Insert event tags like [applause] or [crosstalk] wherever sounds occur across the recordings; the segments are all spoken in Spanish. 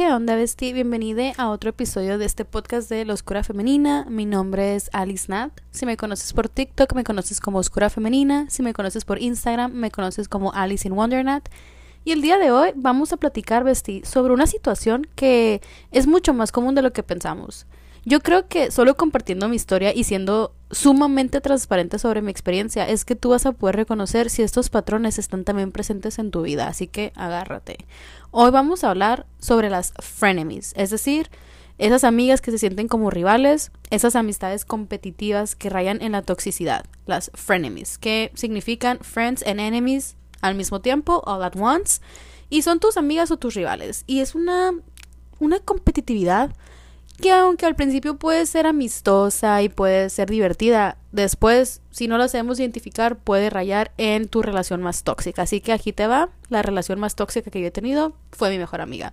¿Qué onda, Besti? Bienvenida a otro episodio de este podcast de La Oscura Femenina. Mi nombre es Alice Nat. Si me conoces por TikTok, me conoces como Oscura Femenina. Si me conoces por Instagram, me conoces como Alice in Wondernat. Y el día de hoy vamos a platicar, Besti, sobre una situación que es mucho más común de lo que pensamos. Yo creo que solo compartiendo mi historia y siendo sumamente transparente sobre mi experiencia es que tú vas a poder reconocer si estos patrones están también presentes en tu vida, así que agárrate. Hoy vamos a hablar sobre las frenemies, es decir, esas amigas que se sienten como rivales, esas amistades competitivas que rayan en la toxicidad, las frenemies, que significan friends and enemies al mismo tiempo, all at once, y son tus amigas o tus rivales. Y es una, una competitividad que aunque al principio puede ser amistosa y puede ser divertida, después, si no la sabemos identificar, puede rayar en tu relación más tóxica. Así que aquí te va, la relación más tóxica que yo he tenido fue mi mejor amiga.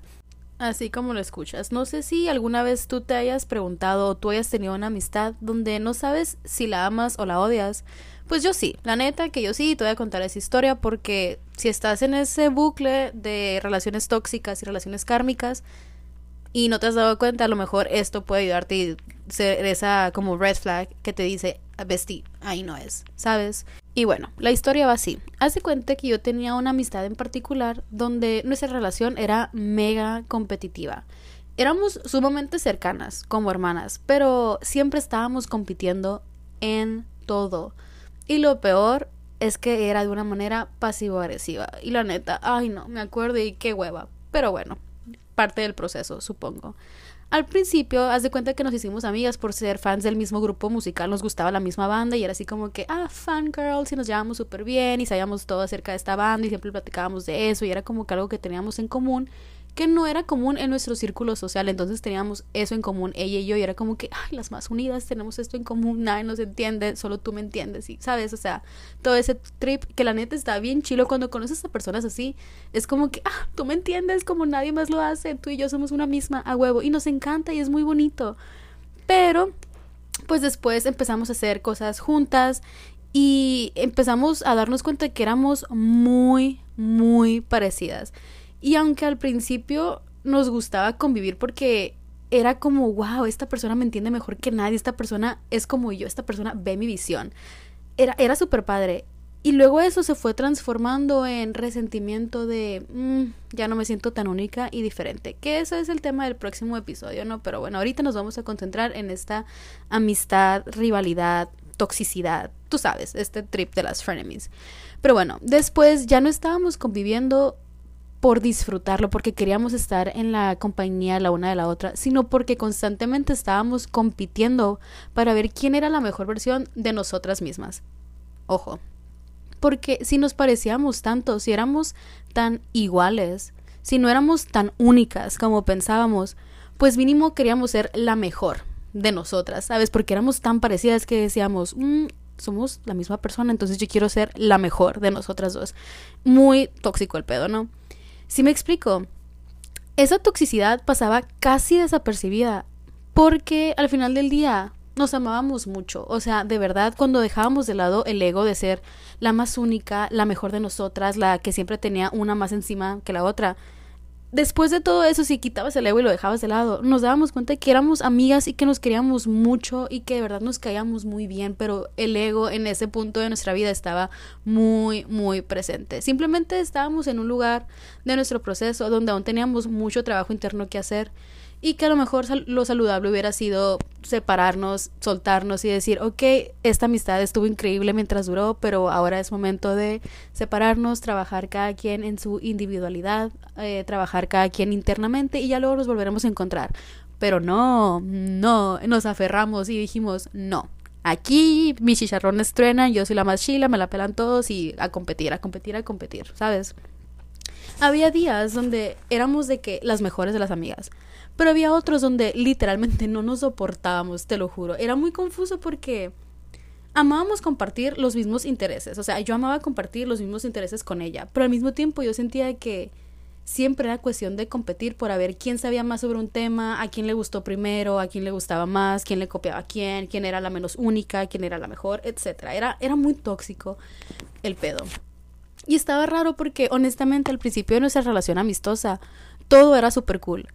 Así como lo escuchas. No sé si alguna vez tú te hayas preguntado o tú hayas tenido una amistad donde no sabes si la amas o la odias. Pues yo sí, la neta que yo sí, te voy a contar esa historia porque si estás en ese bucle de relaciones tóxicas y relaciones kármicas, y no te has dado cuenta, a lo mejor esto puede ayudarte y ser esa como red flag que te dice, vestí, ahí no es, ¿sabes? Y bueno, la historia va así. Hace cuenta que yo tenía una amistad en particular donde nuestra relación era mega competitiva. Éramos sumamente cercanas como hermanas, pero siempre estábamos compitiendo en todo. Y lo peor es que era de una manera pasivo-agresiva. Y la neta, ay no, me acuerdo y qué hueva. Pero bueno, parte del proceso, supongo. Al principio, haz de cuenta que nos hicimos amigas por ser fans del mismo grupo musical, nos gustaba la misma banda y era así como que, ah, fangirls, y nos llevábamos súper bien y sabíamos todo acerca de esta banda y siempre platicábamos de eso y era como que algo que teníamos en común que no era común en nuestro círculo social. Entonces teníamos eso en común, ella y yo, y era como que, las más unidas tenemos esto en común, nadie nos entiende, solo tú me entiendes, y sabes, o sea, todo ese trip que la neta está bien chilo cuando conoces a personas así, es como que, ah, tú me entiendes como nadie más lo hace, tú y yo somos una misma a huevo, y nos encanta y es muy bonito. Pero, pues después empezamos a hacer cosas juntas y empezamos a darnos cuenta que éramos muy, muy parecidas. Y aunque al principio nos gustaba convivir porque era como, wow, esta persona me entiende mejor que nadie, esta persona es como yo, esta persona ve mi visión. Era, era súper padre. Y luego eso se fue transformando en resentimiento de, mm, ya no me siento tan única y diferente. Que eso es el tema del próximo episodio, ¿no? Pero bueno, ahorita nos vamos a concentrar en esta amistad, rivalidad, toxicidad, tú sabes, este trip de las frenemies. Pero bueno, después ya no estábamos conviviendo por disfrutarlo, porque queríamos estar en la compañía la una de la otra, sino porque constantemente estábamos compitiendo para ver quién era la mejor versión de nosotras mismas. Ojo, porque si nos parecíamos tanto, si éramos tan iguales, si no éramos tan únicas como pensábamos, pues mínimo queríamos ser la mejor de nosotras, ¿sabes? Porque éramos tan parecidas que decíamos, mm, somos la misma persona, entonces yo quiero ser la mejor de nosotras dos. Muy tóxico el pedo, ¿no? Si me explico, esa toxicidad pasaba casi desapercibida porque al final del día nos amábamos mucho. O sea, de verdad, cuando dejábamos de lado el ego de ser la más única, la mejor de nosotras, la que siempre tenía una más encima que la otra, después de todo eso, si quitabas el ego y lo dejabas de lado, nos dábamos cuenta de que éramos amigas y que nos queríamos mucho y que de verdad nos caíamos muy bien, pero el ego en ese punto de nuestra vida estaba muy, muy presente. Simplemente estábamos en un lugar de nuestro proceso donde aún teníamos mucho trabajo interno que hacer y que a lo mejor lo saludable hubiera sido separarnos, soltarnos y decir, ok, esta amistad estuvo increíble mientras duró, pero ahora es momento de separarnos, trabajar cada quien en su individualidad, eh, trabajar cada quien internamente y ya luego nos volveremos a encontrar. Pero no, no, nos aferramos y dijimos, no, aquí mis chicharrones truenan, yo soy la más chila, me la pelan todos y a competir, a competir, a competir, ¿sabes? Había días donde éramos de que las mejores de las amigas pero había otros donde literalmente no nos soportábamos, te lo juro. Era muy confuso porque amábamos compartir los mismos intereses. O sea, yo amaba compartir los mismos intereses con ella. Pero al mismo tiempo yo sentía que siempre era cuestión de competir por a ver quién sabía más sobre un tema, a quién le gustó primero, a quién le gustaba más, quién le copiaba a quién, quién era la menos única, quién era la mejor, etc. Era, era muy tóxico el pedo. Y estaba raro porque honestamente al principio de nuestra relación amistosa todo era súper cool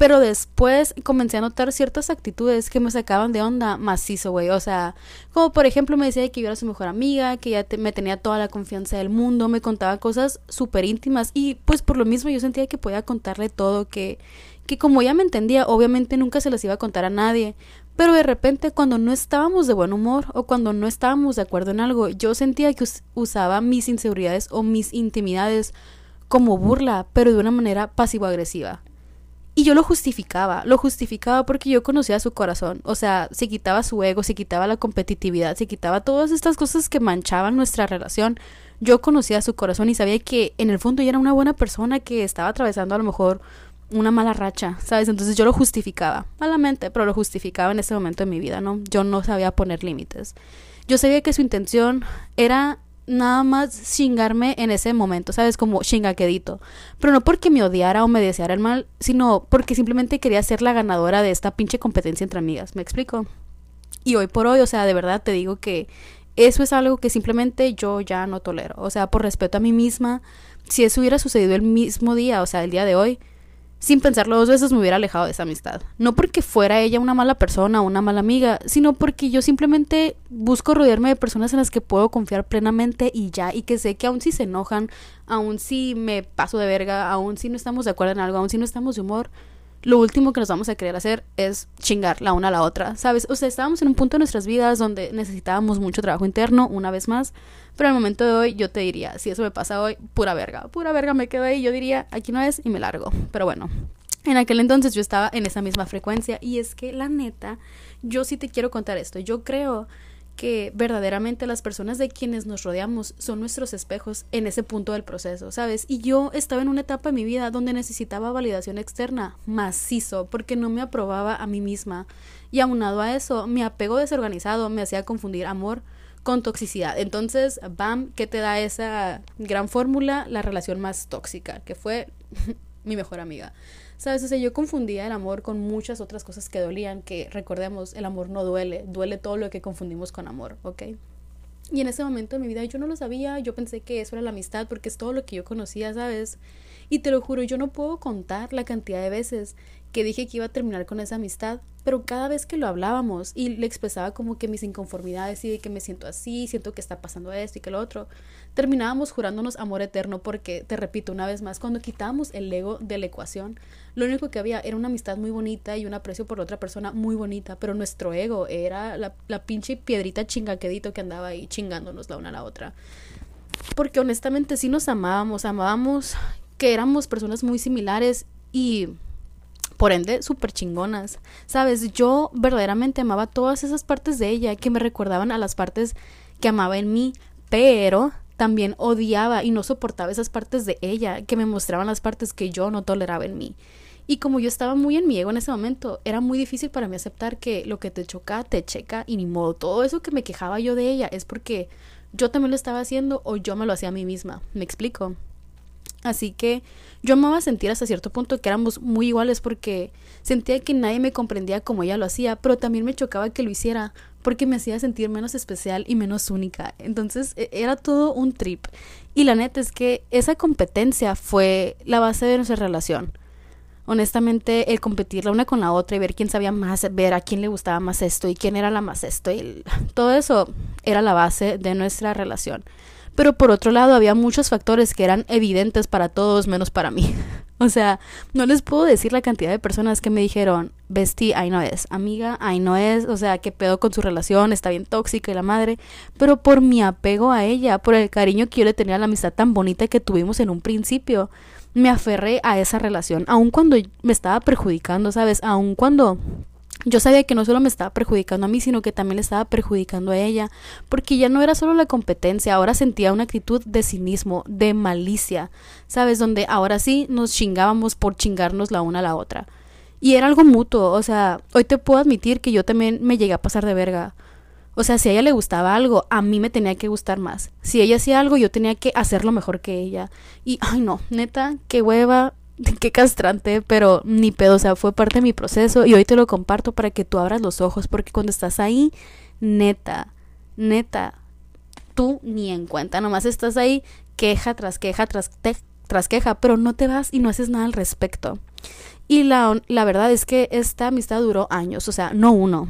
Pero después comencé a notar ciertas actitudes que me sacaban de onda macizo, güey. O sea, como por ejemplo me decía que yo era su mejor amiga, que ya me tenía toda la confianza del mundo, me contaba cosas súper íntimas y pues por lo mismo yo sentía que podía contarle todo, que, que como ella me entendía, obviamente nunca se las iba a contar a nadie. Pero de repente cuando no estábamos de buen humor o cuando no estábamos de acuerdo en algo, yo sentía que usaba mis inseguridades o mis intimidades como burla, pero de una manera pasivo-agresiva. Y yo lo justificaba, lo justificaba porque yo conocía su corazón, o sea, se quitaba su ego, se quitaba la competitividad, se quitaba todas estas cosas que manchaban nuestra relación. Yo conocía su corazón y sabía que en el fondo ella era una buena persona que estaba atravesando a lo mejor una mala racha, ¿sabes? Entonces yo lo justificaba, malamente, pero lo justificaba en ese momento de mi vida, ¿no? Yo no sabía poner límites. Yo sabía que su intención era nada más chingarme en ese momento, ¿sabes? Como chingaquedito. Pero no porque me odiara o me deseara el mal, sino porque simplemente quería ser la ganadora de esta pinche competencia entre amigas. ¿Me explico? Y hoy por hoy, o sea, de verdad te digo que eso es algo que simplemente yo ya no tolero. O sea, por respeto a mí misma, si eso hubiera sucedido el mismo día, o sea, el día de hoy, sin pensarlo dos veces me hubiera alejado de esa amistad. No porque fuera ella una mala persona o una mala amiga, sino porque yo simplemente busco rodearme de personas en las que puedo confiar plenamente y ya, y que sé que aun si se enojan, aun si me paso de verga, aun si no estamos de acuerdo en algo, aun si no estamos de humor, lo último que nos vamos a querer hacer es chingar la una a la otra, ¿sabes? O sea, estábamos en un punto de nuestras vidas donde necesitábamos mucho trabajo interno, una vez más, pero al momento de hoy yo te diría, si eso me pasa hoy, pura verga, pura verga me quedo ahí, yo diría, aquí no es y me largo, pero bueno. En aquel entonces yo estaba en esa misma frecuencia y es que la neta, yo sí te quiero contar esto, yo creo que verdaderamente las personas de quienes nos rodeamos son nuestros espejos en ese punto del proceso, ¿sabes? Y yo estaba en una etapa de mi vida donde necesitaba validación externa macizo porque no me aprobaba a mí misma. Y aunado a eso, mi apego desorganizado me hacía confundir amor con toxicidad. Entonces, bam, ¿qué te da esa gran fórmula? La relación más tóxica, que fue [laughs] mi mejor amiga. ¿Sabes? O yo confundía el amor con muchas otras cosas que dolían, que recordemos, el amor no duele, duele todo lo que confundimos con amor, ¿ok? Y en ese momento de mi vida yo no lo sabía, yo pensé que eso era la amistad porque es todo lo que yo conocía, ¿sabes? Y te lo juro, yo no puedo contar la cantidad de veces que dije que iba a terminar con esa amistad, pero cada vez que lo hablábamos y le expresaba como que mis inconformidades y que me siento así, siento que está pasando esto y que lo otro, terminábamos jurándonos amor eterno porque, te repito una vez más, cuando quitábamos el ego de la ecuación, lo único que había era una amistad muy bonita y un aprecio por otra persona muy bonita, pero nuestro ego era la, la pinche piedrita chingaquedito que andaba ahí chingándonos la una a la otra. Porque honestamente sí nos amábamos, amábamos que éramos personas muy similares y por ende súper chingonas. Sabes, yo verdaderamente amaba todas esas partes de ella que me recordaban a las partes que amaba en mí, pero también odiaba y no soportaba esas partes de ella que me mostraban las partes que yo no toleraba en mí. Y como yo estaba muy en mi ego en ese momento, era muy difícil para mí aceptar que lo que te choca, te checa y ni modo. Todo eso que me quejaba yo de ella es porque yo también lo estaba haciendo o yo me lo hacía a mí misma. ¿Me explico? Así que yo amaba sentir hasta cierto punto que éramos muy iguales porque sentía que nadie me comprendía como ella lo hacía, pero también me chocaba que lo hiciera porque me hacía sentir menos especial y menos única. Entonces e, era todo un trip. Y la neta es que esa competencia fue la base de nuestra relación. Honestamente, el competir la una con la otra y ver quién sabía más, ver a quién le gustaba más esto y quién era la más esto, y [laughs] todo eso era la base de nuestra relación. Pero por otro lado, había muchos factores que eran evidentes para todos menos para mí. [laughs] O sea, no les puedo decir la cantidad de personas que me dijeron, Bestie, ahí no es, amiga, ahí no es, o sea, qué pedo con su relación, está bien tóxica y la madre, pero por mi apego a ella, por el cariño que yo le tenía a la amistad tan bonita que tuvimos en un principio, me aferré a esa relación, aun cuando me estaba perjudicando, ¿sabes? Aun cuando yo sabía que no solo me estaba perjudicando a mí, sino que también le estaba perjudicando a ella, porque ya no era solo la competencia, ahora sentía una actitud de cinismo, de malicia, ¿sabes? Donde ahora sí nos chingábamos por chingarnos la una a la otra. Y era algo mutuo, o sea, hoy te puedo admitir que yo también me llegué a pasar de verga. O sea, si a ella le gustaba algo, a mí me tenía que gustar más. Si ella hacía algo, yo tenía que hacerlo mejor que ella. Y, ay no, neta, qué hueva, qué castrante, pero ni pedo, o sea, fue parte de mi proceso y hoy te lo comparto para que tú abras los ojos, porque cuando estás ahí, neta, neta, tú ni en cuenta, nomás estás ahí queja tras queja tras, tras queja, pero no te vas y no haces nada al respecto. Y la, la verdad es que esta amistad duró años, o sea, no uno,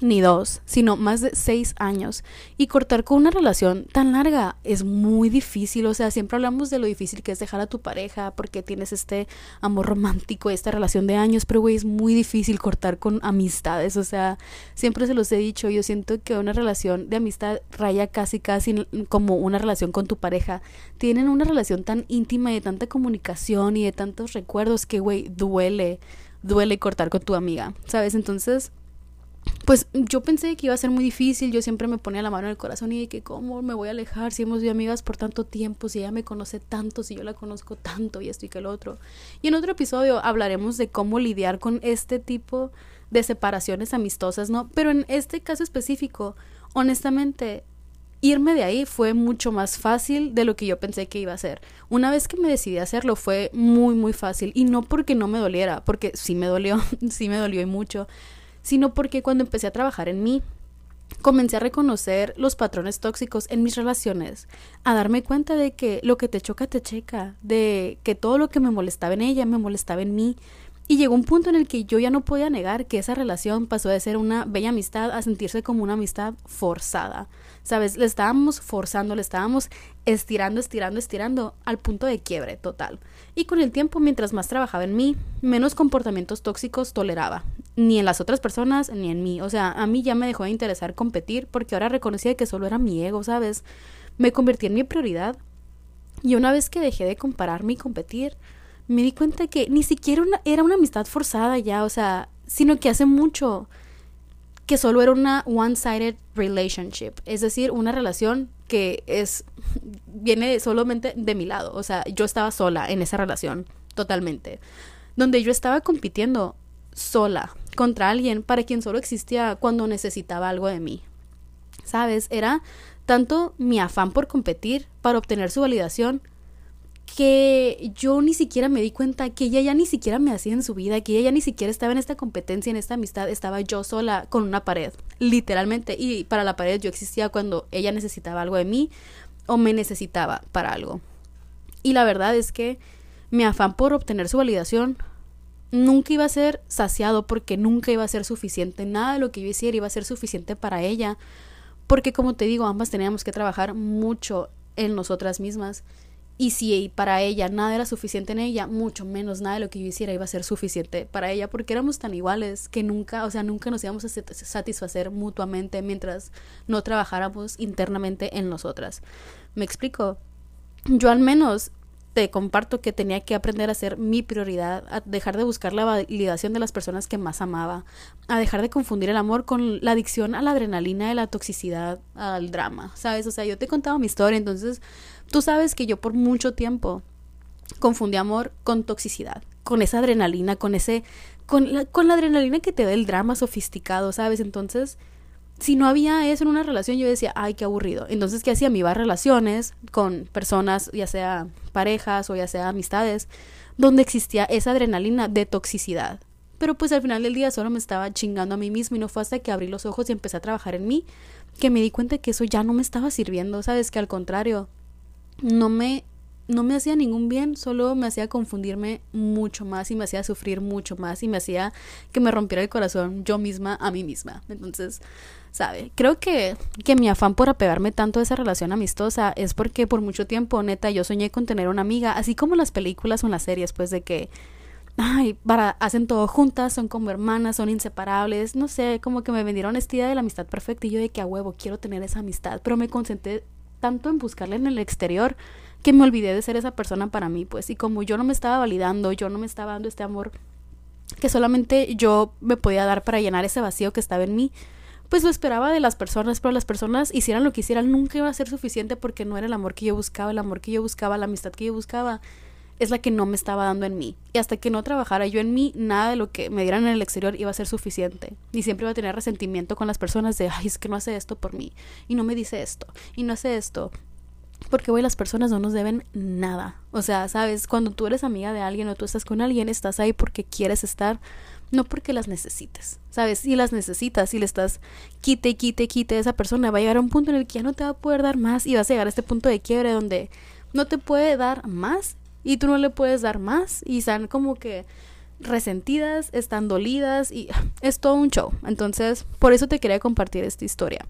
ni dos, sino más de seis años. Y cortar con una relación tan larga es muy difícil. O sea, siempre hablamos de lo difícil que es dejar a tu pareja porque tienes este amor romántico, esta relación de años, pero güey, es muy difícil cortar con amistades. O sea, siempre se los he dicho, yo siento que una relación de amistad raya casi, casi como una relación con tu pareja. Tienen una relación tan íntima y de tanta comunicación y de tantos recuerdos que, güey, duele, duele cortar con tu amiga, ¿sabes? Entonces pues yo pensé que iba a ser muy difícil, yo siempre me ponía la mano en el corazón y de que cómo me voy a alejar si hemos sido amigas por tanto tiempo, si ella me conoce tanto, si yo la conozco tanto y esto y que el otro. Y en otro episodio hablaremos de cómo lidiar con este tipo de separaciones amistosas, ¿no? Pero en este caso específico, honestamente, irme de ahí fue mucho más fácil de lo que yo pensé que iba a ser. Una vez que me decidí a hacerlo fue muy muy fácil y no porque no me doliera, porque sí me dolió, [laughs] sí me dolió y mucho sino porque cuando empecé a trabajar en mí, comencé a reconocer los patrones tóxicos en mis relaciones, a darme cuenta de que lo que te choca te checa, de que todo lo que me molestaba en ella me molestaba en mí. Y llegó un punto en el que yo ya no podía negar que esa relación pasó de ser una bella amistad a sentirse como una amistad forzada. ¿Sabes? Le estábamos forzando, le estábamos estirando, estirando, estirando al punto de quiebre total. Y con el tiempo, mientras más trabajaba en mí, menos comportamientos tóxicos toleraba. Ni en las otras personas, ni en mí. O sea, a mí ya me dejó de interesar competir porque ahora reconocía que solo era mi ego, ¿sabes? Me convertí en mi prioridad. Y una vez que dejé de compararme y competir, me di cuenta que ni siquiera era una amistad forzada ya, o sea, sino que hace mucho que solo era una one-sided relationship, es decir, una relación que es viene solamente de mi lado, o sea, yo estaba sola en esa relación totalmente, donde yo estaba compitiendo sola contra alguien para quien solo existía cuando necesitaba algo de mí. ¿Sabes? Era tanto mi afán por competir para obtener su validación que yo ni siquiera me di cuenta que ella ya ni siquiera me hacía en su vida, que ella ya ni siquiera estaba en esta competencia, en esta amistad, estaba yo sola con una pared, literalmente. Y para la pared yo existía cuando ella necesitaba algo de mí o me necesitaba para algo. Y la verdad es que mi afán por obtener su validación nunca iba a ser saciado porque nunca iba a ser suficiente. Nada de lo que yo hiciera iba a ser suficiente para ella. Porque como te digo, ambas teníamos que trabajar mucho en nosotras mismas. Y si para ella nada era suficiente en ella, mucho menos nada de lo que yo hiciera iba a ser suficiente para ella, porque éramos tan iguales que nunca, o sea, nunca nos íbamos a satisfacer mutuamente mientras no trabajáramos internamente en nosotras. ¿Me explico? Yo al menos te comparto que tenía que aprender a ser mi prioridad, a dejar de buscar la validación de las personas que más amaba, a dejar de confundir el amor con la adicción a la adrenalina, de la toxicidad, al drama, ¿sabes? O sea, yo te he contado mi historia, entonces Tú sabes que yo por mucho tiempo confundí amor con toxicidad, con esa adrenalina, con ese, con la, con la adrenalina que te da el drama sofisticado, ¿sabes? Entonces, si no había eso en una relación, yo decía, ay, qué aburrido. Entonces, ¿qué hacía? Me iba a relaciones con personas, ya sea parejas o ya sea amistades, donde existía esa adrenalina de toxicidad. Pero pues al final del día solo me estaba chingando a mí mismo y no fue hasta que abrí los ojos y empecé a trabajar en mí que me di cuenta que eso ya no me estaba sirviendo, ¿sabes? Que al contrario, no me no me hacía ningún bien, solo me hacía confundirme mucho más y me hacía sufrir mucho más y me hacía que me rompiera el corazón yo misma a mí misma. Entonces, ¿sabe? Creo que, que mi afán por apegarme tanto a esa relación amistosa es porque por mucho tiempo, neta, yo soñé con tener una amiga, así como las películas o las series, pues de que, ay, para, hacen todo juntas, son como hermanas, son inseparables, no sé, como que me vendieron esta idea de la amistad perfecta y yo de que a huevo quiero tener esa amistad, pero me concentré tanto en buscarla en el exterior que me olvidé de ser esa persona para mí, pues, y como yo no me estaba validando, yo no me estaba dando este amor que solamente yo me podía dar para llenar ese vacío que estaba en mí, pues lo esperaba de las personas, pero las personas hicieran lo que hicieran, nunca iba a ser suficiente porque no era el amor que yo buscaba, el amor que yo buscaba, la amistad que yo buscaba, es la que no me estaba dando en mí. Y hasta que no trabajara yo en mí, nada de lo que me dieran en el exterior iba a ser suficiente. Y siempre iba a tener resentimiento con las personas de, ay, es que no hace esto por mí, y no me dice esto, y no hace esto, porque, güey, las personas no nos deben nada. O sea, sabes, cuando tú eres amiga de alguien o tú estás con alguien, estás ahí porque quieres estar, no porque las necesites. ¿Sabes? Si las necesitas, si le estás quite, quite, quite esa persona, va a llegar a un punto en el que ya no te va a poder dar más y vas a llegar a este punto de quiebre donde no te puede dar más y tú no le puedes dar más y están como que resentidas, están dolidas y [sighs] es todo un show. Entonces, por eso te quería compartir esta historia.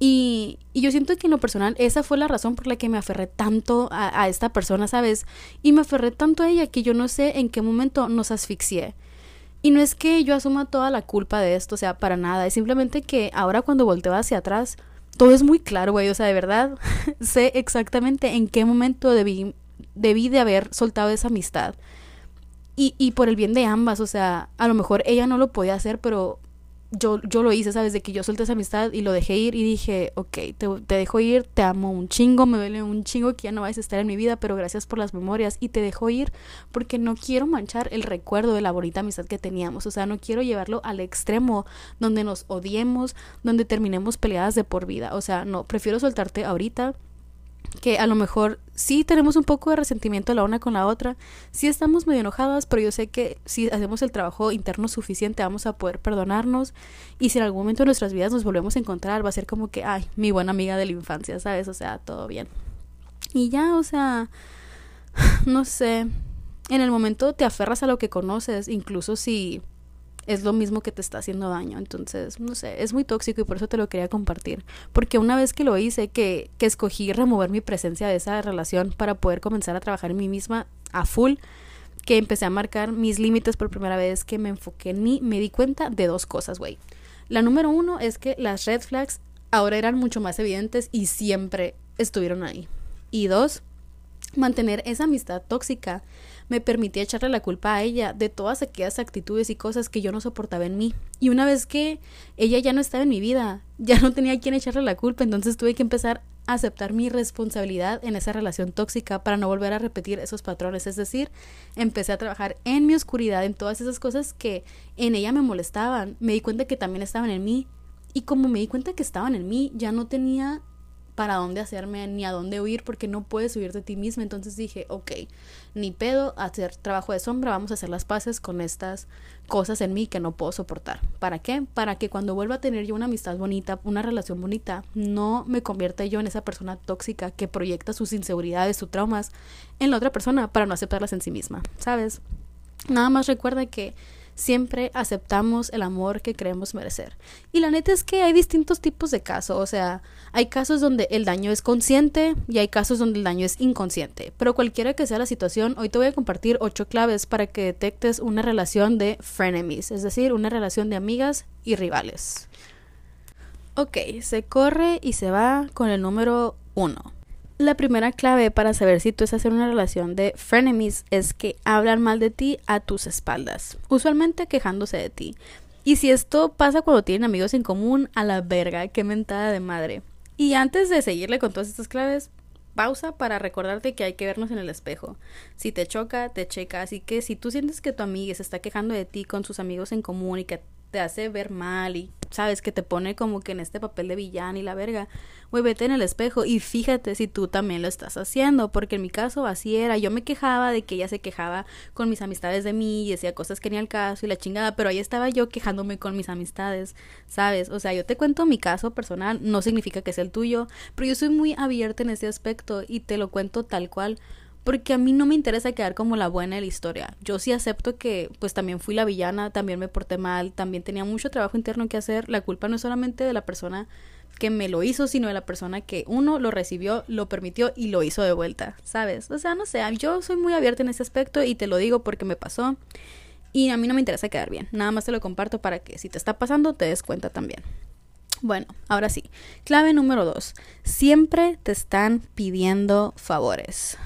Y, y, yo siento que en lo personal esa fue la razón por la que me aferré tanto a, a, esta persona, ¿sabes? Y me aferré tanto a ella que yo no sé en qué momento nos asfixié. Y no es que yo asuma toda la culpa de esto, o sea, para nada. Es simplemente que ahora cuando volteo hacia atrás, todo es muy claro, güey. O sea, de verdad, [laughs] sé exactamente en qué momento debí, debí de haber soltado esa amistad. Y, y por el bien de ambas, o sea, a lo mejor ella no lo podía hacer, pero yo, yo lo hice, ¿sabes? De que yo solté esa amistad y lo dejé ir y dije, ok, te, te, dejo ir, te amo un chingo, me duele un chingo que ya no vayas a estar en mi vida, pero gracias por las memorias y te dejo ir porque no quiero manchar el recuerdo de la bonita amistad que teníamos, o sea, no quiero llevarlo al extremo donde nos odiemos, donde terminemos peleadas de por vida, o sea, no, prefiero soltarte ahorita que a lo mejor sí tenemos un poco de resentimiento la una con la otra, sí estamos medio enojadas, pero yo sé que si hacemos el trabajo interno suficiente vamos a poder perdonarnos y si en algún momento de nuestras vidas nos volvemos a encontrar va a ser como que, ay, mi buena amiga de la infancia, ¿sabes? O sea, todo bien. Y ya, o sea, [sighs] no sé, en el momento te aferras a lo que conoces, incluso si es lo mismo que te está haciendo daño. Entonces, no sé, es muy tóxico y por eso te lo quería compartir. Porque una vez que lo hice, que, que escogí remover mi presencia de esa relación para poder comenzar a trabajar en mí misma a full, que empecé a marcar mis límites por primera vez, que me enfoqué en mí, me di cuenta de dos cosas, güey. La número uno es que las red flags ahora eran mucho más evidentes y siempre estuvieron ahí. Y dos, mantener esa amistad tóxica me permitía echarle la culpa a ella de todas aquellas actitudes y cosas que yo no soportaba en mí. Y una vez que ella ya no estaba en mi vida, ya no tenía a quien echarle la culpa, entonces tuve que empezar a aceptar mi responsabilidad en esa relación tóxica para no volver a repetir esos patrones. Es decir, empecé a trabajar en mi oscuridad, en todas esas cosas que en ella me molestaban. Me di cuenta que también estaban en mí. Y como me di cuenta que estaban en mí, ya no tenía para dónde hacerme ni a dónde huir porque no puedes huir de ti misma. Entonces dije, ok, ni pedo, hacer trabajo de sombra, vamos a hacer las paces con estas cosas en mí que no puedo soportar. ¿Para qué? Para que cuando vuelva a tener yo una amistad bonita, una relación bonita, no me convierta yo en esa persona tóxica que proyecta sus inseguridades, sus traumas en la otra persona para no aceptarlas en sí misma, ¿sabes? Nada más recuerda que siempre aceptamos el amor que creemos merecer. Y la neta es que hay distintos tipos de casos, o sea, hay casos donde el daño es consciente y hay casos donde el daño es inconsciente. Pero cualquiera que sea la situación, hoy te voy a compartir ocho claves para que detectes una relación de frenemies, es decir, una relación de amigas y rivales. Ok, se corre y se va con el número uno. La primera clave para saber si tú estás en una relación de frenemies es que hablan mal de ti a tus espaldas, usualmente quejándose de ti. Y si esto pasa cuando tienen amigos en común, a la verga, qué mentada de madre. Y antes de seguirle con todas estas claves, pausa para recordarte que hay que vernos en el espejo. Si te choca, te checa. Así que si tú sientes que tu amiga se está quejando de ti con sus amigos en común y que te hace ver mal y sabes que te pone como que en este papel de villano y la verga, güey, en el espejo y fíjate si tú también lo estás haciendo, porque en mi caso así era, yo me quejaba de que ella se quejaba con mis amistades de mí y decía cosas que ni al caso y la chingada, pero ahí estaba yo quejándome con mis amistades, ¿sabes? O sea, yo te cuento mi caso personal, no significa que sea el tuyo, pero yo soy muy abierta en ese aspecto y te lo cuento tal cual porque a mí no me interesa quedar como la buena de la historia. Yo sí acepto que pues también fui la villana, también me porté mal, también tenía mucho trabajo interno que hacer. La culpa no es solamente de la persona que me lo hizo, sino de la persona que uno lo recibió, lo permitió y lo hizo de vuelta, ¿sabes? O sea, no sé, yo soy muy abierta en ese aspecto y te lo digo porque me pasó y a mí no me interesa quedar bien. Nada más te lo comparto para que si te está pasando te des cuenta también. Bueno, ahora sí. Clave número dos. Siempre te están pidiendo favores.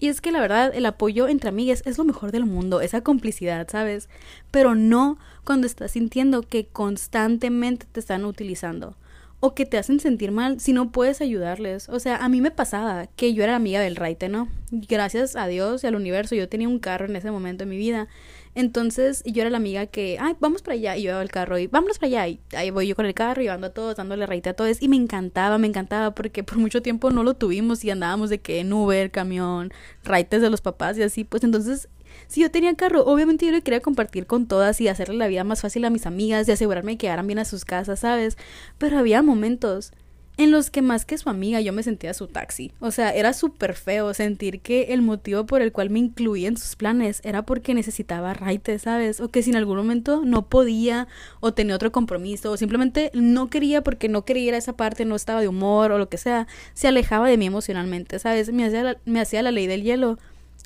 Y es que la verdad, el apoyo entre amigas es lo mejor del mundo, esa complicidad, ¿sabes? Pero no cuando estás sintiendo que constantemente te están utilizando o que te hacen sentir mal si no puedes ayudarles. O sea, a mí me pasaba que yo era amiga del Raite, ¿no? Gracias a Dios y al universo, yo tenía un carro en ese momento de mi vida entonces yo era la amiga que, ay, vamos para allá. Y yo iba al carro y vámonos para allá. Y ahí voy yo con el carro, llevando a todos, dándole raíz a todos. Y me encantaba, me encantaba porque por mucho tiempo no lo tuvimos y andábamos de que en Uber, camión, raites de los papás y así. Pues entonces, si yo tenía carro, obviamente yo le quería compartir con todas y hacerle la vida más fácil a mis amigas y asegurarme que quedaran bien a sus casas, ¿sabes? Pero había momentos en los que más que su amiga yo me sentía su taxi. O sea, era súper feo sentir que el motivo por el cual me incluía en sus planes era porque necesitaba raite, ¿sabes? O que si en algún momento no podía o tenía otro compromiso o simplemente no quería porque no quería ir a esa parte, no estaba de humor o lo que sea, se alejaba de mí emocionalmente, ¿sabes? Me hacía la, me hacía la ley del hielo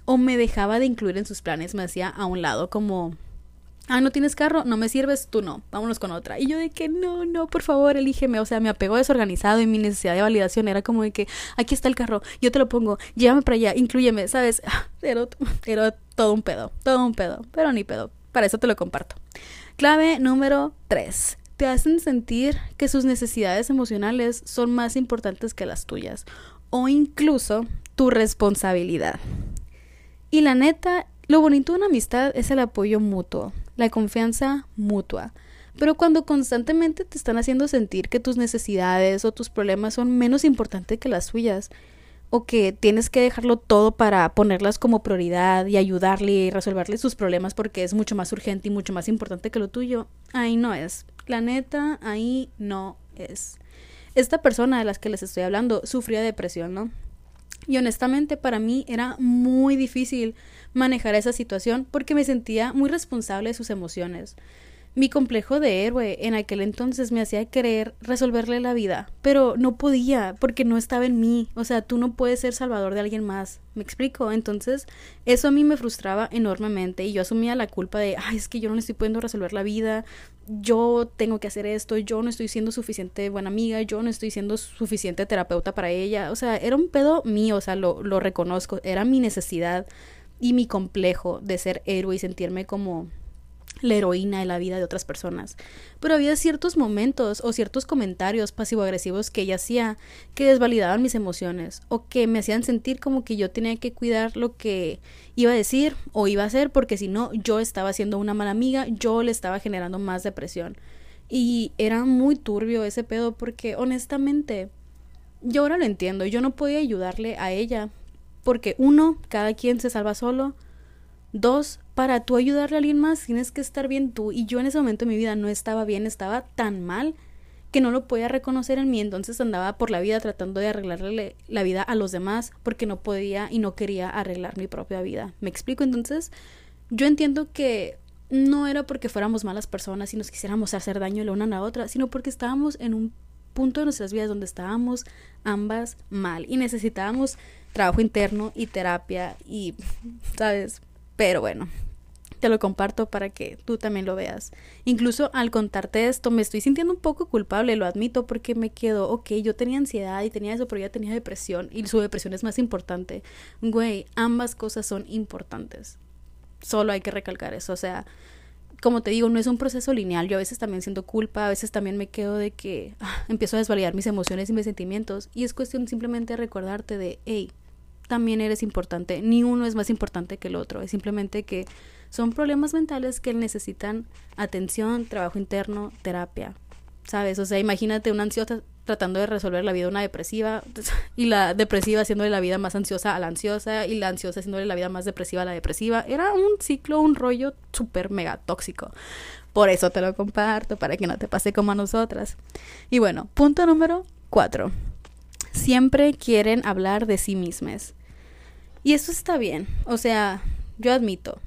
o me dejaba de incluir en sus planes, me hacía a un lado como ah, no tienes carro, no me sirves, tú no, vámonos con otra. Y yo de que no, no, por favor, elígeme. O sea, me apegó desorganizado y mi necesidad de validación era como de que aquí está el carro, yo te lo pongo, llévame para allá, incluyeme, ¿sabes? Era, era todo un pedo, todo un pedo, pero ni pedo. Para eso te lo comparto. Clave número 3. Te hacen sentir que sus necesidades emocionales son más importantes que las tuyas o incluso tu responsabilidad. Y la neta, lo bonito de una amistad es el apoyo mutuo la confianza mutua. Pero cuando constantemente te están haciendo sentir que tus necesidades o tus problemas son menos importantes que las suyas, o que tienes que dejarlo todo para ponerlas como prioridad y ayudarle y resolverle sus problemas porque es mucho más urgente y mucho más importante que lo tuyo, ahí no es. La neta, ahí no es. Esta persona de las que les estoy hablando sufría depresión, ¿no? Y honestamente para mí era muy difícil manejar esa situación porque me sentía muy responsable de sus emociones. Mi complejo de héroe en aquel entonces me hacía querer resolverle la vida, pero no podía porque no estaba en mí. O sea, tú no puedes ser salvador de alguien más. ¿Me explico? Entonces, eso a mí me frustraba enormemente y yo asumía la culpa de, ay, es que yo no le estoy pudiendo resolver la vida, yo tengo que hacer esto, yo no estoy siendo suficiente buena amiga, yo no estoy siendo suficiente terapeuta para ella. O sea, era un pedo mío, o sea, lo, lo reconozco, era mi necesidad y mi complejo de ser héroe y sentirme como la heroína de la vida de otras personas. Pero había ciertos momentos o ciertos comentarios pasivo-agresivos que ella hacía que desvalidaban mis emociones o que me hacían sentir como que yo tenía que cuidar lo que iba a decir o iba a hacer porque si no yo estaba siendo una mala amiga, yo le estaba generando más depresión. Y era muy turbio ese pedo porque honestamente yo ahora lo entiendo, yo no podía ayudarle a ella porque uno, cada quien se salva solo. Dos, para tú ayudarle a alguien más tienes que estar bien tú. Y yo en ese momento de mi vida no estaba bien, estaba tan mal que no lo podía reconocer en mí. Entonces andaba por la vida tratando de arreglarle la vida a los demás porque no podía y no quería arreglar mi propia vida. ¿Me explico? Entonces, yo entiendo que no era porque fuéramos malas personas y nos quisiéramos hacer daño la una a la otra, sino porque estábamos en un punto de nuestras vidas donde estábamos ambas mal y necesitábamos trabajo interno y terapia y, ¿sabes? Pero bueno, te lo comparto para que tú también lo veas. Incluso al contarte esto me estoy sintiendo un poco culpable, lo admito, porque me quedo, ok, yo tenía ansiedad y tenía eso, pero ya tenía depresión y su depresión es más importante. Güey, ambas cosas son importantes. Solo hay que recalcar eso, o sea, como te digo, no es un proceso lineal. Yo a veces también siento culpa, a veces también me quedo de que ah, empiezo a desvalidar mis emociones y mis sentimientos. Y es cuestión simplemente de recordarte de, hey, también eres importante. Ni uno es más importante que el otro. Es simplemente que son problemas mentales que necesitan atención, trabajo interno, terapia. ¿Sabes? O sea, imagínate una ansiosa tratando de resolver la vida de una depresiva [laughs] y la depresiva haciéndole la vida más ansiosa a la ansiosa y la ansiosa haciéndole la vida más depresiva a la depresiva. Era un ciclo, un rollo súper mega tóxico. Por eso te lo comparto, para que no te pase como a nosotras. Y bueno, punto número cuatro. Siempre quieren hablar de sí mismas. Y eso está bien. O sea, yo admito,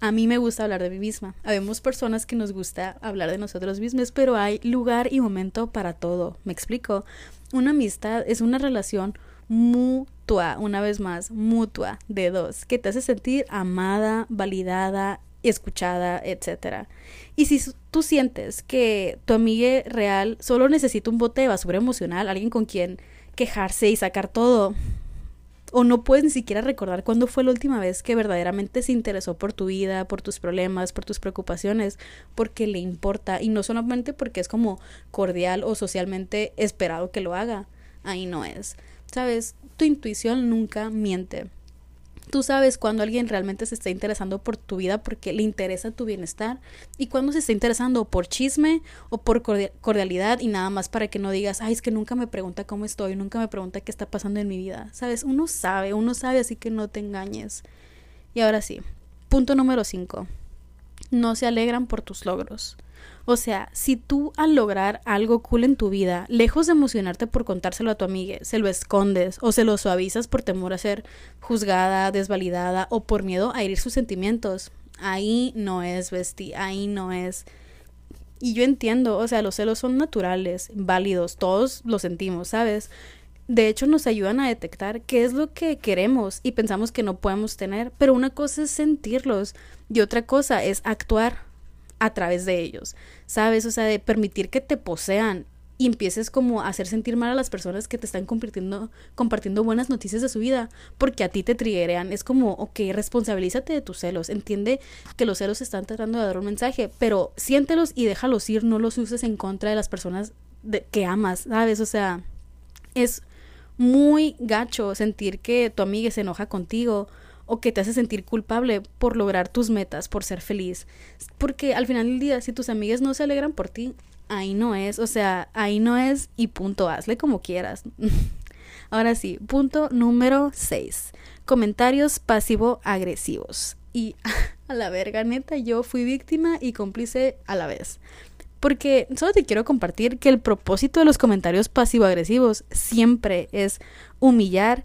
a mí me gusta hablar de mí misma. Habemos personas que nos gusta hablar de nosotros mismos, pero hay lugar y momento para todo. ¿Me explico? Una amistad es una relación mutua, una vez más, mutua, de dos, que te hace sentir amada, validada, escuchada, etc. Y si tú sientes que tu amiga real solo necesita un bote de basura emocional, alguien con quien quejarse y sacar todo, o no puedes ni siquiera recordar cuándo fue la última vez que verdaderamente se interesó por tu vida, por tus problemas, por tus preocupaciones, porque le importa y no solamente porque es como cordial o socialmente esperado que lo haga. Ahí no es. Sabes, tu intuición nunca miente. Tú sabes cuando alguien realmente se está interesando por tu vida porque le interesa tu bienestar y cuando se está interesando por chisme o por cordialidad y nada más para que no digas, ay, es que nunca me pregunta cómo estoy, nunca me pregunta qué está pasando en mi vida. Sabes, uno sabe, uno sabe, así que no te engañes. Y ahora sí, punto número 5. No se alegran por tus logros. O sea, si tú al lograr algo cool en tu vida, lejos de emocionarte por contárselo a tu amiga, se lo escondes o se lo suavizas por temor a ser juzgada, desvalidada o por miedo a herir sus sentimientos, ahí no es vestir, ahí no es y yo entiendo, o sea, los celos son naturales, válidos, todos los sentimos, ¿sabes? De hecho, nos ayudan a detectar qué es lo que queremos y pensamos que no podemos tener, pero una cosa es sentirlos y otra cosa es actuar a través de ellos, ¿sabes? O sea, de permitir que te posean y empieces como a hacer sentir mal a las personas que te están compartiendo, compartiendo buenas noticias de su vida, porque a ti te triguean. Es como, ok, responsabilízate de tus celos, entiende que los celos están tratando de dar un mensaje, pero siéntelos y déjalos ir, no los uses en contra de las personas de, que amas, ¿sabes? O sea, es muy gacho sentir que tu amiga se enoja contigo o que te hace sentir culpable por lograr tus metas, por ser feliz. Porque al final del día, si tus amigas no se alegran por ti, ahí no es, o sea, ahí no es y punto, hazle como quieras. [laughs] Ahora sí, punto número 6. Comentarios pasivo-agresivos. Y [laughs] a la verga, neta, yo fui víctima y cómplice a la vez. Porque solo te quiero compartir que el propósito de los comentarios pasivo-agresivos siempre es humillar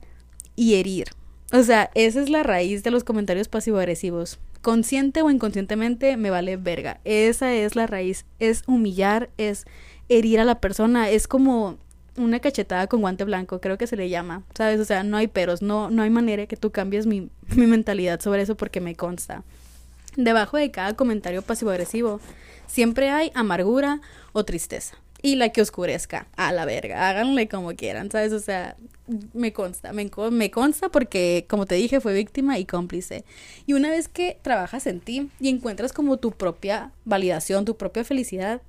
y herir. O sea, esa es la raíz de los comentarios pasivo-agresivos consciente o inconscientemente me vale verga. Esa es la raíz. Es humillar, es herir a la persona, es como una cachetada con guante blanco, creo que se le llama, ¿sabes? O sea, no hay peros, no, no hay manera que tú cambies mi, [laughs] mi mentalidad sobre eso porque me consta. Debajo de cada comentario pasivo-agresivo siempre hay amargura o tristeza y la que oscurezca. A la verga, háganle como quieran, ¿sabes? O sea, me consta, me, me, consta porque, como te dije, fue víctima y cómplice. Y una vez que trabajas en ti y encuentras como tu propia validación, tu propia felicidad,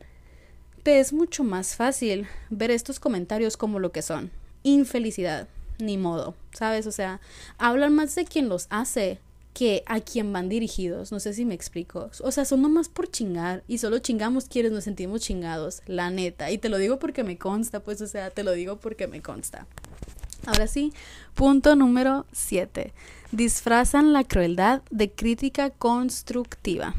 te es mucho más fácil ver estos comentarios como lo que son. Infelicidad, ni modo, ¿sabes? O sea, hablan más de quien los hace que a quien van dirigidos. No sé si me explico. O sea, son nomás por chingar y solo chingamos quienes nos sentimos chingados, la neta. Y te lo digo porque me consta, pues, o sea, te lo digo porque me consta. Ahora sí, punto número 7. Disfrazan la crueldad de crítica constructiva.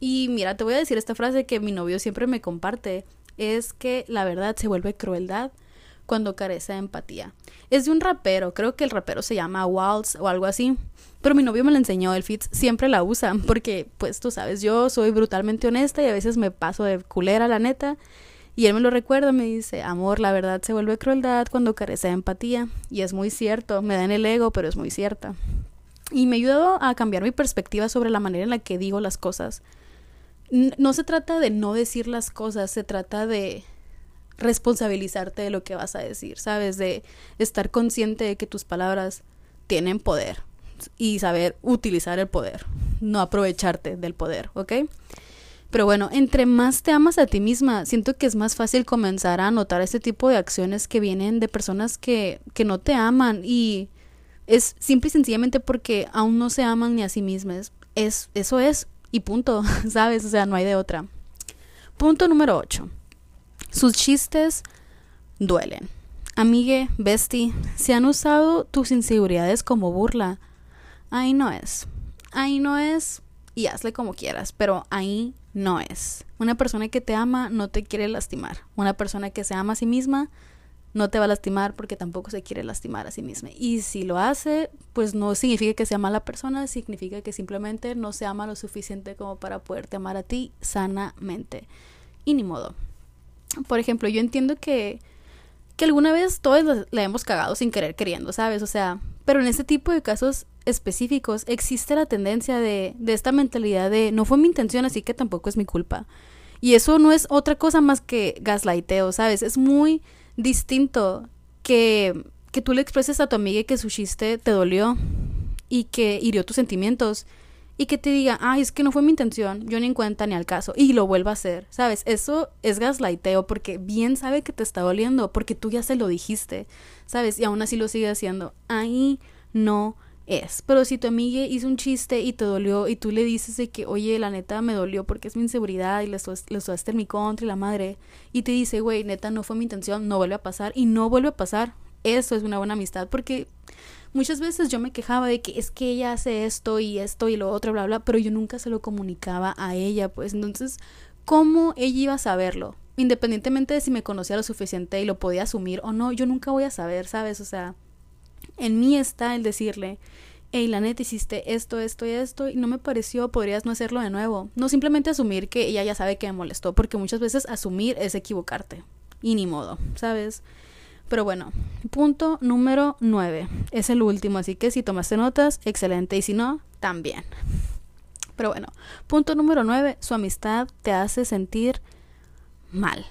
Y mira, te voy a decir esta frase que mi novio siempre me comparte. Es que la verdad se vuelve crueldad cuando carece de empatía. Es de un rapero, creo que el rapero se llama Waltz o algo así. Pero mi novio me lo enseñó, el Fitz siempre la usa, porque pues tú sabes, yo soy brutalmente honesta y a veces me paso de culera, la neta. Y él me lo recuerda, me dice, amor, la verdad se vuelve crueldad cuando carece de empatía. Y es muy cierto, me da en el ego, pero es muy cierta. Y me ayudado a cambiar mi perspectiva sobre la manera en la que digo las cosas. No se trata de no decir las cosas, se trata de responsabilizarte de lo que vas a decir, ¿sabes? De estar consciente de que tus palabras tienen poder y saber utilizar el poder, no aprovecharte del poder, ¿ok? Pero bueno, entre más te amas a ti misma, siento que es más fácil comenzar a notar este tipo de acciones que vienen de personas que, que no te aman y es simple y sencillamente porque aún no se aman ni a sí mismas. Es, eso es, y punto, [laughs] ¿sabes? O sea, no hay de otra. Punto número 8. Sus chistes duelen. Amigue, bestie, si han usado tus inseguridades como burla, ahí no es. Ahí no es y hazle como quieras, pero ahí no es. Una persona que te ama no te quiere lastimar. Una persona que se ama a sí misma no te va a lastimar porque tampoco se quiere lastimar a sí misma. Y si lo hace, pues no significa que sea mala persona, significa que simplemente no se ama lo suficiente como para poderte amar a ti sanamente. Y ni modo. Por ejemplo, yo entiendo que, que alguna vez todos la hemos cagado sin querer queriendo, ¿sabes? O sea, pero en este tipo de casos específicos existe la tendencia de, de esta mentalidad de no fue mi intención, así que tampoco es mi culpa. Y eso no es otra cosa más que gaslighteo, ¿sabes? Es muy distinto que, que tú le expreses a tu amiga que su chiste te dolió y que hirió tus sentimientos y que te diga, ay, es que no fue mi intención, yo ni en cuenta ni al caso, y lo vuelva a hacer, ¿sabes? Eso es gaslighteo porque bien sabe que te está doliendo, porque tú ya se lo dijiste, ¿sabes? Y aún así lo sigue haciendo. Ahí no es. Pero si tu amiga hizo un chiste y te dolió y tú le dices de que, oye, la neta me dolió porque es mi inseguridad y le usaste en mi contra y la madre, y te dice, güey, neta no fue mi intención, no vuelve a pasar, y no vuelve a pasar, eso es una buena amistad porque muchas veces yo me quejaba de que es que ella hace esto y esto y lo otro, bla, bla, pero yo nunca se lo comunicaba a ella, pues entonces ¿cómo ella iba a saberlo? Independientemente de si me conocía lo suficiente y lo podía asumir o no, yo nunca voy a saber, ¿sabes? O sea, en mí está el decirle, hey, la neta hiciste esto, esto y esto, y no me pareció, podrías no hacerlo de nuevo. No simplemente asumir que ella ya sabe que me molestó, porque muchas veces asumir es equivocarte. Y ni modo, ¿sabes? Pero bueno, punto número 9. Es el último, así que si tomaste notas, excelente. Y si no, también. Pero bueno, punto número 9. Su amistad te hace sentir mal.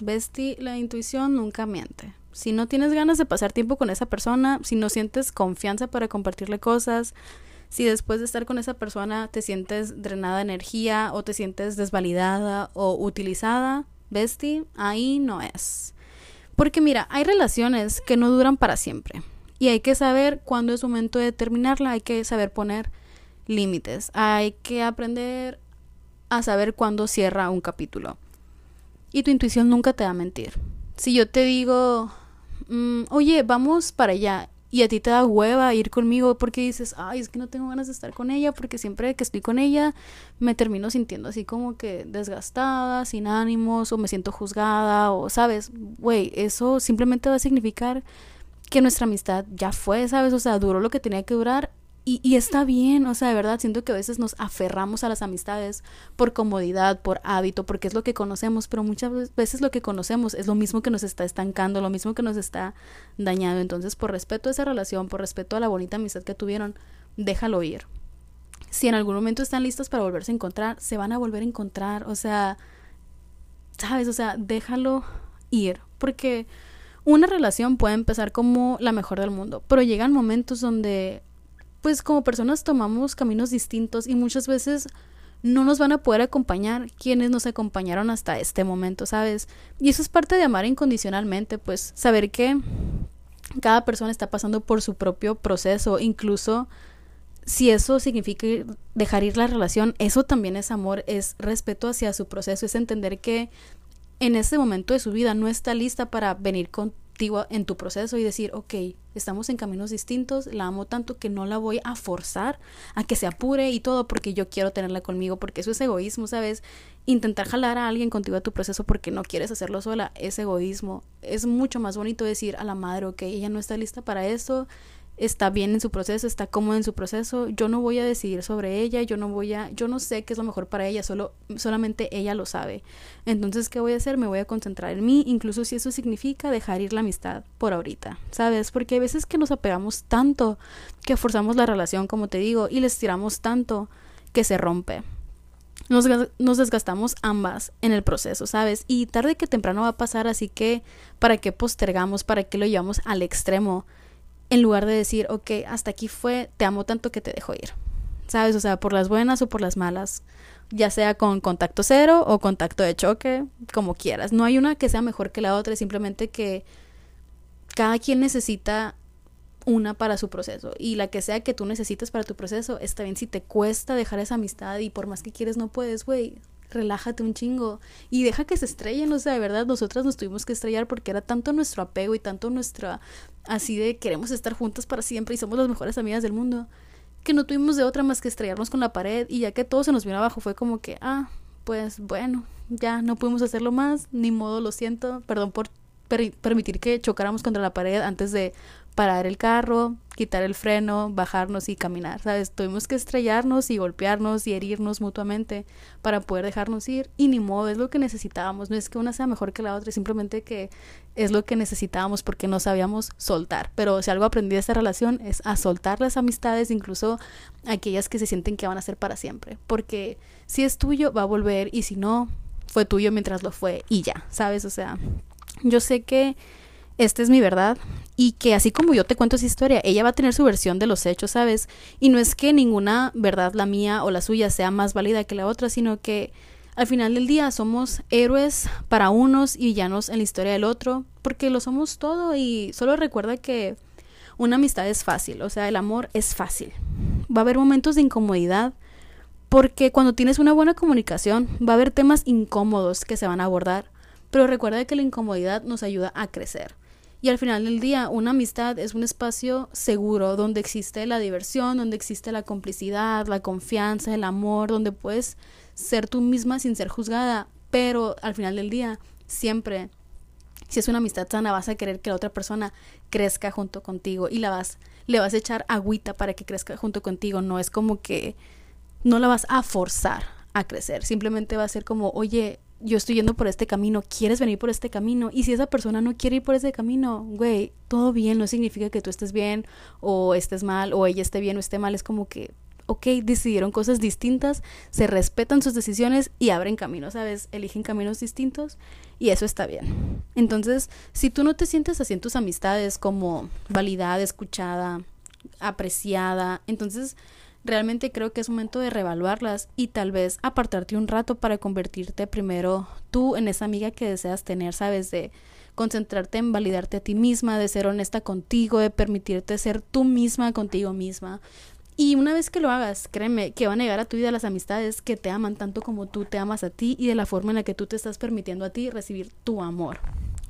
Besti, la intuición nunca miente. Si no tienes ganas de pasar tiempo con esa persona, si no sientes confianza para compartirle cosas, si después de estar con esa persona te sientes drenada de energía o te sientes desvalidada o utilizada, Besti, ahí no es. Porque mira, hay relaciones que no duran para siempre. Y hay que saber cuándo es momento de terminarla, hay que saber poner límites, hay que aprender a saber cuándo cierra un capítulo. Y tu intuición nunca te va a mentir. Si yo te digo, mm, oye, vamos para allá, y a ti te da hueva ir conmigo porque dices, ay, es que no tengo ganas de estar con ella porque siempre que estoy con ella me termino sintiendo así como que desgastada, sin ánimos o me siento juzgada o, sabes, güey, eso simplemente va a significar que nuestra amistad ya fue, ¿sabes? O sea, duró lo que tenía que durar y, y, está bien, o sea, de verdad, siento que a veces nos aferramos a las amistades por comodidad, por hábito, porque es lo que conocemos, pero muchas veces lo que conocemos es lo mismo que nos está estancando, lo mismo que nos está dañando. Entonces, por respeto a esa relación, por respeto a la bonita amistad que tuvieron, déjalo ir. Si en algún momento están listos para volverse a encontrar, se van a volver a encontrar, o sea, ¿sabes? O sea, déjalo ir, porque una relación puede empezar como la mejor del mundo, pero llegan momentos donde pues como personas tomamos caminos distintos y muchas veces no nos van a poder acompañar quienes nos acompañaron hasta este momento, ¿sabes? Y eso es parte de amar incondicionalmente, pues saber que cada persona está pasando por su propio proceso, incluso si eso significa dejar ir la relación, eso también es amor, es respeto hacia su proceso, es entender que en ese momento de su vida no está lista para venir con en tu proceso y decir, ok, estamos en caminos distintos, la amo tanto que no la voy a forzar a que se apure y todo porque yo quiero tenerla conmigo, porque eso es egoísmo, ¿sabes? Intentar jalar a alguien contigo a tu proceso porque no quieres hacerlo sola es egoísmo. Es mucho más bonito decir a la madre, ok, ella no está lista para eso, está bien en su proceso, está cómoda en su proceso, yo no voy a decidir sobre ella, yo no voy a, yo no sé qué es lo mejor para ella, solo, solamente ella lo sabe. Entonces, ¿qué voy a hacer? Me voy a concentrar en mí, incluso si eso significa dejar ir la amistad por ahorita, ¿sabes? Porque hay veces que nos apegamos tanto que forzamos la relación, como te digo, y les tiramos tanto que se rompe. Nos, nos, desgastamos ambas en el proceso, ¿sabes? Y tarde que temprano va a pasar, así que ¿para qué postergamos? ¿Para qué lo llevamos al extremo? En lugar de decir, ok, hasta aquí fue, te amo tanto que te dejo ir. ¿Sabes? O sea, por las buenas o por las malas, ya sea con contacto cero o contacto de choque, como quieras. No hay una que sea mejor que la otra, simplemente que cada quien necesita una para su proceso y la que sea que tú necesites para tu proceso, está bien si te cuesta dejar esa amistad y por más que quieres no puedes, güey, relájate un chingo. Y deja que se estrellen, o sea, de verdad, nosotras nos tuvimos que estrellar porque era tanto nuestro apego y tanto nuestra, así de queremos estar juntas para siempre y somos las mejores amigas del mundo, que no tuvimos de otra más que estrellarnos con la pared y ya que todo se nos vino abajo fue como que, ah, pues bueno, ya no pudimos hacerlo más, ni modo, lo siento, perdón por permitir que chocáramos contra la pared antes de parar el carro, quitar el freno, bajarnos y caminar, ¿sabes? Tuvimos que estrellarnos y golpearnos y herirnos mutuamente para poder dejarnos ir y ni modo, es lo que necesitábamos, no es que una sea mejor que la otra, simplemente que es lo que necesitábamos porque no sabíamos soltar, pero si algo aprendí de esta relación es a soltar las amistades, incluso aquellas que se sienten que van a ser para siempre, porque si es tuyo va a volver y si no, fue tuyo mientras lo fue y ya, ¿sabes? O sea, yo sé que esta es mi verdad y que así como yo te cuento esa historia, ella va a tener su versión de los hechos, ¿sabes? Y no es que ninguna verdad, la mía o la suya, sea más válida que la otra, sino que al final del día somos héroes para unos y villanos en la historia del otro, porque lo somos todo y solo recuerda que una amistad es fácil, o sea, el amor es fácil. Va a haber momentos de incomodidad, porque cuando tienes una buena comunicación va a haber temas incómodos que se van a abordar, pero recuerda que la incomodidad nos ayuda a crecer Y al final del día, una amistad es un espacio seguro donde existe la diversión, donde existe la complicidad, la confianza, el amor, donde puedes ser tú misma sin ser juzgada. Pero al final del día, siempre, si es una amistad sana, vas a querer que la otra persona crezca junto contigo y la vas, le vas a echar agüita para que crezca junto contigo. No es como que no la vas a forzar a crecer. Simplemente va a ser como, oye, yo estoy yendo por este camino, ¿quieres venir por este camino? Y si esa persona no quiere ir por ese camino, güey, todo bien, no significa que tú estés bien o estés mal o ella esté bien o esté mal, es como que, ok, decidieron cosas distintas, se respetan sus decisiones y abren caminos, ¿sabes? Eligen caminos distintos y eso está bien. Entonces, si tú no te sientes así en tus amistades como validada, escuchada, apreciada, entonces realmente creo que es momento de revaluarlas y tal vez apartarte un rato para convertirte primero tú en esa amiga que deseas tener, ¿sabes? De concentrarte en validarte a ti misma, de ser honesta contigo, de permitirte ser tú misma contigo misma. Y una vez que lo hagas, créeme que van a llegar a tu vida las amistades que te aman tanto como tú te amas a ti y de la forma en la que tú te estás permitiendo a ti recibir tu amor.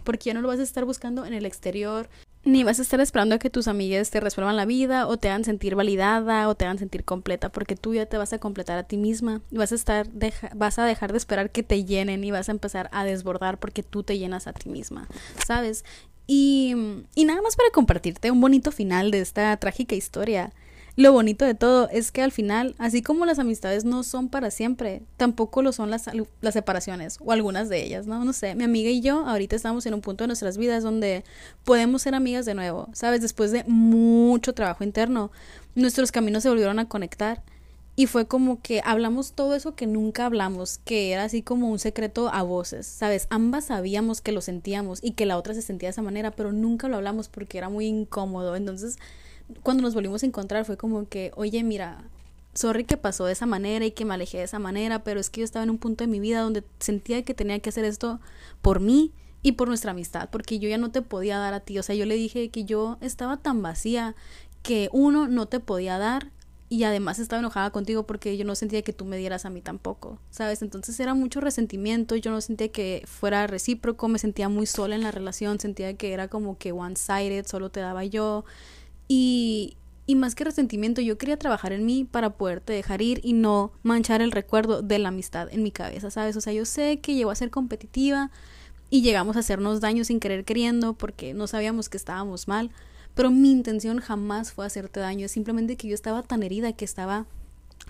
Porque ya no lo vas a estar buscando en el exterior, ni vas a estar esperando a que tus amigas te resuelvan la vida o te hagan sentir validada o te hagan sentir completa, porque tú ya te vas a completar a ti misma. Vas a estar vas a dejar de esperar que te llenen y vas a empezar a desbordar porque tú te llenas a ti misma, ¿sabes? Y, y nada más para compartirte un bonito final de esta trágica historia. Lo bonito de todo es que al final, así como las amistades no son para siempre, tampoco lo son las, las separaciones o algunas de ellas, ¿no? No sé, mi amiga y yo ahorita estamos en un punto de nuestras vidas donde podemos ser amigas de nuevo, ¿sabes? Después de mucho trabajo interno, nuestros caminos se volvieron a conectar y fue como que hablamos todo eso que nunca hablamos, que era así como un secreto a voces, ¿sabes? Ambas sabíamos que lo sentíamos y que la otra se sentía de esa manera, pero nunca lo hablamos porque era muy incómodo, entonces cuando nos volvimos a encontrar fue como que, oye, mira, sorry que pasó de esa manera y que me alejé de esa manera, pero es que yo estaba en un punto de mi vida donde sentía que tenía que hacer esto por mí y por nuestra amistad, porque yo ya no te podía dar a ti, o sea, yo le dije que yo estaba tan vacía que uno no te podía dar y además estaba enojada contigo porque yo no sentía que tú me dieras a mí tampoco, ¿sabes? Entonces era mucho resentimiento, yo no sentía que fuera recíproco, me sentía muy sola en la relación, sentía que era como que one-sided, solo te daba yo y, y más que resentimiento, yo quería trabajar en mí para poderte dejar ir y no manchar el recuerdo de la amistad en mi cabeza, ¿sabes? O sea, yo sé que llegó a ser competitiva y llegamos a hacernos daño sin querer queriendo porque no sabíamos que estábamos mal, pero mi intención jamás fue hacerte daño, es simplemente que yo estaba tan herida que estaba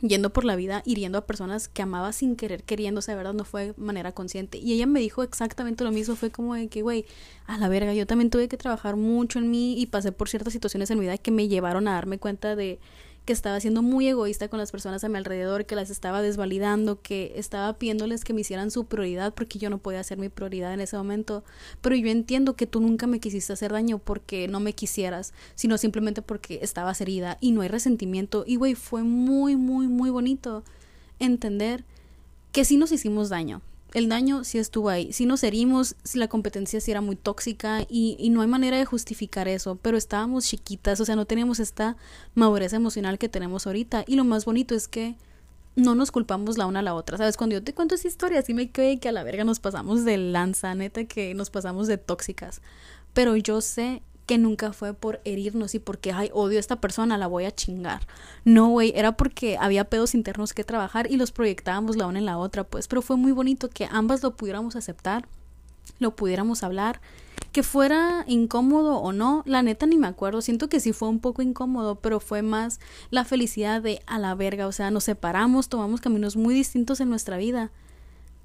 yendo por la vida hiriendo a personas que amaba sin querer queriendo, o sea, verdad no fue de manera consciente. Y ella me dijo exactamente lo mismo, fue como de que, güey, a la verga, yo también tuve que trabajar mucho en mí y pasé por ciertas situaciones en mi vida que me llevaron a darme cuenta de que estaba siendo muy egoísta con las personas a mi alrededor, que las estaba desvalidando, que estaba pidiéndoles que me hicieran su prioridad porque yo no podía ser mi prioridad en ese momento. Pero yo entiendo que tú nunca me quisiste hacer daño porque no me quisieras, sino simplemente porque estabas herida y no hay resentimiento. Y güey, fue muy, muy, muy bonito entender que sí nos hicimos daño, el daño sí estuvo ahí. Si nos herimos, la competencia sí era muy tóxica y, y, no hay manera de justificar eso, pero estábamos chiquitas, o sea, no teníamos esta madurez emocional que tenemos ahorita. Y lo más bonito es que no nos culpamos la una a la otra, ¿sabes? Cuando yo te cuento esa historia, sí me cree que a la verga nos pasamos de lanza, neta, que nos pasamos de tóxicas. Pero yo sé que nunca fue por herirnos y porque, ay, odio a esta persona, la voy a chingar. No, güey, era porque había pedos internos que trabajar y los proyectábamos la una en la otra, pues, pero fue muy bonito que ambas lo pudiéramos aceptar, lo pudiéramos hablar, que fuera incómodo o no, la neta ni me acuerdo, siento que sí fue un poco incómodo, pero fue más la felicidad de a la verga, o sea, nos separamos, tomamos caminos muy distintos en nuestra vida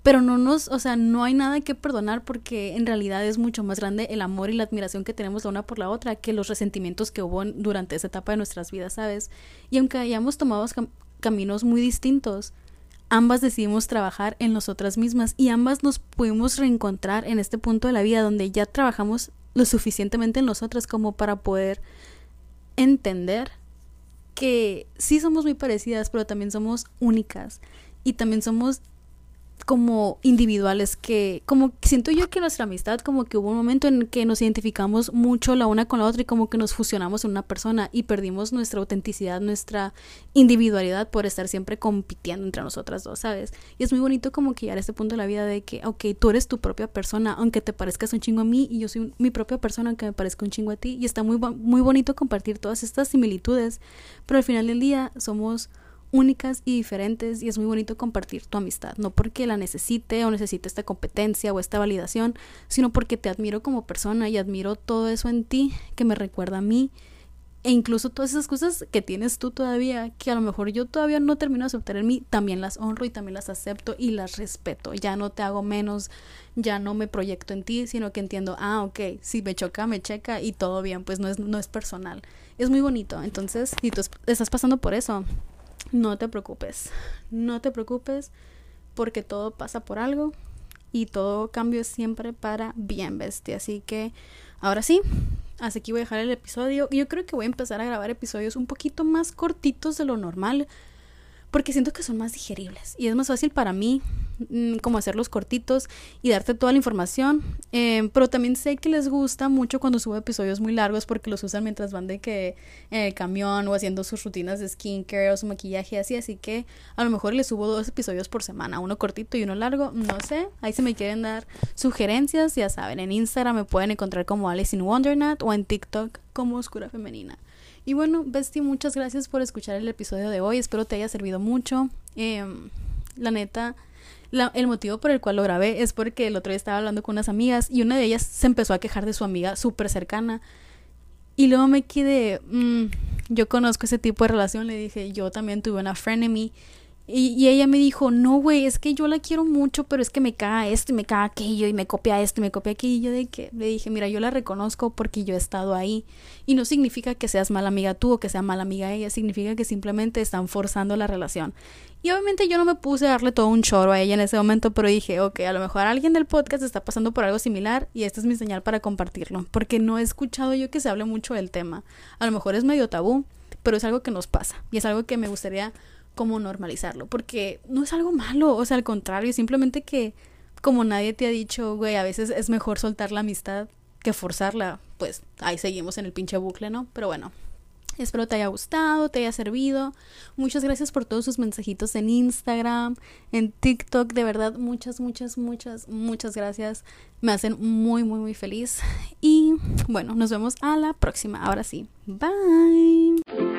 pero no nos, o sea, no hay nada que perdonar porque en realidad es mucho más grande el amor y la admiración que tenemos la una por la otra que los resentimientos que hubo durante esa etapa de nuestras vidas, ¿sabes? Y aunque hayamos tomado caminos muy distintos, ambas decidimos trabajar en nosotras mismas y ambas nos pudimos reencontrar en este punto de la vida donde ya trabajamos lo suficientemente en nosotras como para poder entender que sí somos muy parecidas, pero también somos únicas y también somos como individuales que como siento yo que nuestra amistad como que hubo un momento en que nos identificamos mucho la una con la otra y como que nos fusionamos en una persona y perdimos nuestra autenticidad, nuestra individualidad por estar siempre compitiendo entre nosotras dos, ¿sabes? Y es muy bonito como que llegar a este punto de la vida de que, ok, tú eres tu propia persona, aunque te parezcas un chingo a mí y yo soy mi propia persona aunque me parezca un chingo a ti y está muy, muy bonito compartir todas estas similitudes, pero al final del día somos únicas y diferentes y es muy bonito compartir tu amistad, no porque la necesite o necesite esta competencia o esta validación, sino porque te admiro como persona y admiro todo eso en ti que me recuerda a mí e incluso todas esas cosas que tienes tú todavía, que a lo mejor yo todavía no termino de aceptar en mí, también las honro y también las acepto y las respeto. Ya no te hago menos, ya no me proyecto en ti, sino que entiendo, ah, ok, si me choca, me checa y todo bien, pues no es, no es personal. Es muy bonito. Entonces, si tú estás pasando por eso, no te preocupes, no te preocupes porque todo pasa por algo y todo cambio siempre para bien, bestia. Así que ahora sí, hasta aquí voy a dejar el episodio. Yo creo que voy a empezar a grabar episodios un poquito más cortitos de lo normal porque siento que son más digeribles y es más fácil para mí mm, como hacerlos cortitos y darte toda la información. Em, pero también sé que les gusta mucho cuando subo episodios muy largos porque los usan mientras van de que en el camión o haciendo sus rutinas de skincare o su maquillaje así. Así que a lo mejor les subo dos episodios por semana, uno cortito y uno largo. No sé, ahí se me quieren dar sugerencias, ya saben, en Instagram me pueden encontrar como Alice in Wondernut o en TikTok como Oscura Femenina. Y bueno, Besti, muchas gracias por escuchar el episodio de hoy. Espero te haya servido mucho. Em, la neta, el motivo por el cual lo grabé es porque el otro día estaba hablando con unas amigas y una de ellas se empezó a quejar de su amiga súper cercana. Y luego me quedé, mm, yo conozco ese tipo de relación, le dije, yo también tuve una frenemy y, ella me dijo, no, güey, es que yo la quiero mucho, pero es que me caga esto y me caga aquello y me copia esto y me copia aquello. Y yo de que le dije, mira, yo la reconozco porque yo he estado ahí. Y no significa que seas mala amiga tú o que sea mala amiga ella, significa que simplemente están forzando la relación. Y obviamente yo no me puse a darle todo un choro a ella en ese momento, pero dije, ok, a lo mejor alguien del podcast está pasando por algo similar y esta es mi señal para compartirlo, porque no he escuchado yo que se hable mucho del tema. A lo mejor es medio tabú, pero es algo que nos pasa y es algo que me gustaría como normalizarlo, porque no es algo malo, o sea, al contrario, simplemente que como nadie te ha dicho, güey, a veces es mejor soltar la amistad que forzarla, pues ahí seguimos en el pinche bucle, ¿no? Pero bueno, espero te haya gustado, te haya servido. Muchas gracias por todos sus mensajitos en Instagram, en TikTok, de verdad, muchas, muchas, muchas, muchas gracias. Me hacen muy, muy, muy feliz. Y bueno, nos vemos a la próxima. Ahora sí, bye.